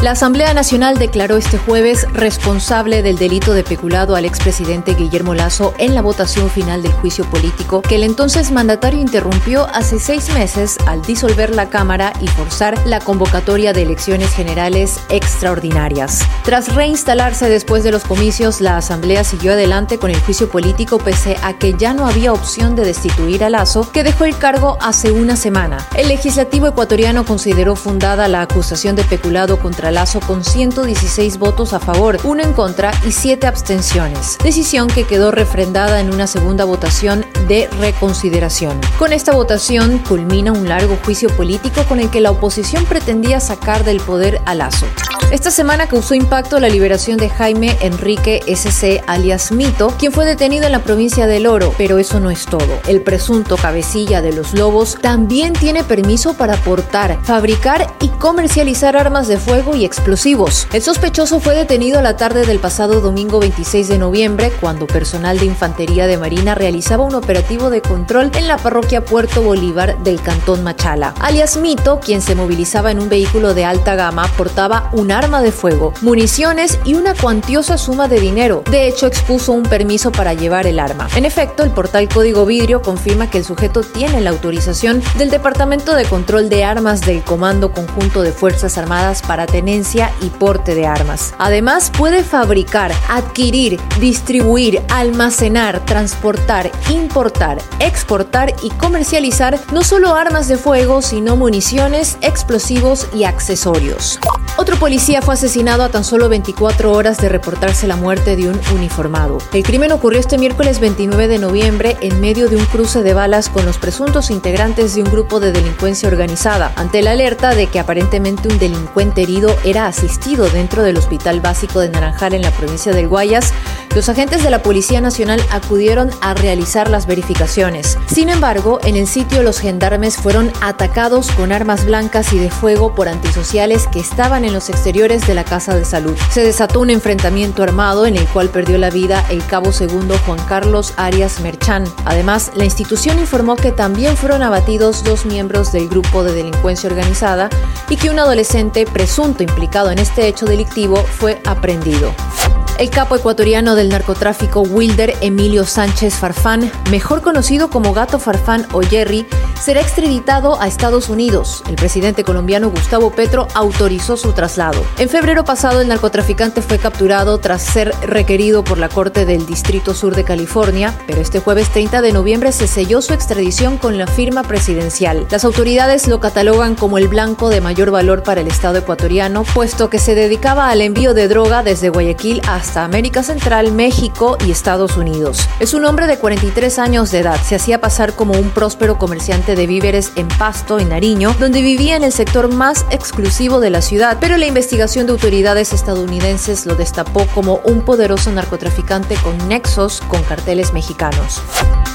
La Asamblea Nacional declaró este jueves responsable del delito de peculado al expresidente Guillermo Lazo en la votación final del juicio político que el entonces mandatario interrumpió hace seis meses al disolver la Cámara y forzar la convocatoria de elecciones generales extraordinarias. Tras reinstalarse después de los comicios, la Asamblea siguió adelante con el juicio político pese a que ya no había opción de destituir a Lazo, que dejó el cargo hace una semana. El legislativo ecuatoriano consideró fundada la acusación de peculado contra Lazo con 116 votos a favor, uno en contra y siete abstenciones, decisión que quedó refrendada en una segunda votación de reconsideración. Con esta votación culmina un largo juicio político con el que la oposición pretendía sacar del poder a Lazo. Esta semana causó impacto la liberación de Jaime Enrique SC alias Mito, quien fue detenido en la provincia del Oro, pero eso no es todo. El presunto cabecilla de los lobos también tiene permiso para portar, fabricar y comercializar armas de fuego y explosivos. El sospechoso fue detenido la tarde del pasado domingo 26 de noviembre cuando personal de Infantería de Marina realizaba un operativo de control en la parroquia Puerto Bolívar del Cantón Machala. Alias Mito, quien se movilizaba en un vehículo de alta gama, portaba una arma de fuego, municiones y una cuantiosa suma de dinero. De hecho, expuso un permiso para llevar el arma. En efecto, el portal Código Vidrio confirma que el sujeto tiene la autorización del Departamento de Control de Armas del Comando Conjunto de Fuerzas Armadas para tenencia y porte de armas. Además, puede fabricar, adquirir, distribuir, almacenar, transportar, importar, exportar y comercializar no solo armas de fuego, sino municiones, explosivos y accesorios. Otro policía fue asesinado a tan solo 24 horas de reportarse la muerte de un uniformado. El crimen ocurrió este miércoles 29 de noviembre en medio de un cruce de balas con los presuntos integrantes de un grupo de delincuencia organizada, ante la alerta de que aparentemente un delincuente herido era asistido dentro del Hospital Básico de Naranjal en la provincia del Guayas. Los agentes de la Policía Nacional acudieron a realizar las verificaciones. Sin embargo, en el sitio los gendarmes fueron atacados con armas blancas y de fuego por antisociales que estaban en los exteriores de la Casa de Salud. Se desató un enfrentamiento armado en el cual perdió la vida el cabo segundo Juan Carlos Arias Merchán. Además, la institución informó que también fueron abatidos dos miembros del grupo de delincuencia organizada y que un adolescente presunto implicado en este hecho delictivo fue aprendido. El capo ecuatoriano del narcotráfico Wilder Emilio Sánchez Farfán, mejor conocido como Gato Farfán o Jerry, será extraditado a Estados Unidos. El presidente colombiano Gustavo Petro autorizó su traslado. En febrero pasado, el narcotraficante fue capturado tras ser requerido por la Corte del Distrito Sur de California, pero este jueves 30 de noviembre se selló su extradición con la firma presidencial. Las autoridades lo catalogan como el blanco de mayor valor para el Estado ecuatoriano, puesto que se dedicaba al envío de droga desde Guayaquil hasta hasta América Central, México y Estados Unidos. Es un hombre de 43 años de edad. Se hacía pasar como un próspero comerciante de víveres en Pasto, en Nariño, donde vivía en el sector más exclusivo de la ciudad, pero la investigación de autoridades estadounidenses lo destapó como un poderoso narcotraficante con nexos con carteles mexicanos.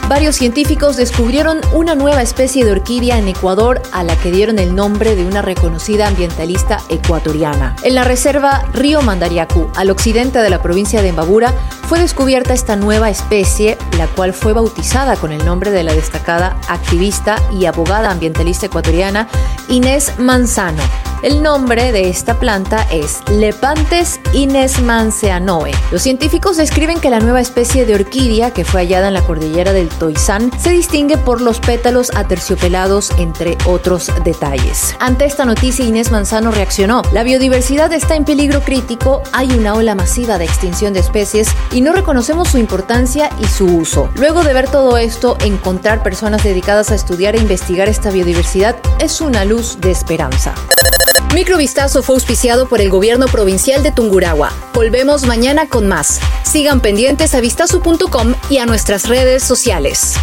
Varios científicos descubrieron una nueva especie de orquídea en Ecuador a la que dieron el nombre de una reconocida ambientalista ecuatoriana. En la reserva Río Mandariacu, al occidente de la provincia de Embabura, fue descubierta esta nueva especie, la cual fue bautizada con el nombre de la destacada activista y abogada ambientalista ecuatoriana Inés Manzano. El nombre de esta planta es Lepantes inesmanceanoe. Los científicos describen que la nueva especie de orquídea que fue hallada en la cordillera del Toizán se distingue por los pétalos aterciopelados, entre otros detalles. Ante esta noticia, Inés Manzano reaccionó. La biodiversidad está en peligro crítico, hay una ola masiva de extinción de especies y no reconocemos su importancia y su uso. Luego de ver todo esto, encontrar personas dedicadas a estudiar e investigar esta biodiversidad es una luz de esperanza. Microvistazo fue auspiciado por el gobierno provincial de Tungurahua. Volvemos mañana con más. Sigan pendientes a vistazo.com y a nuestras redes sociales.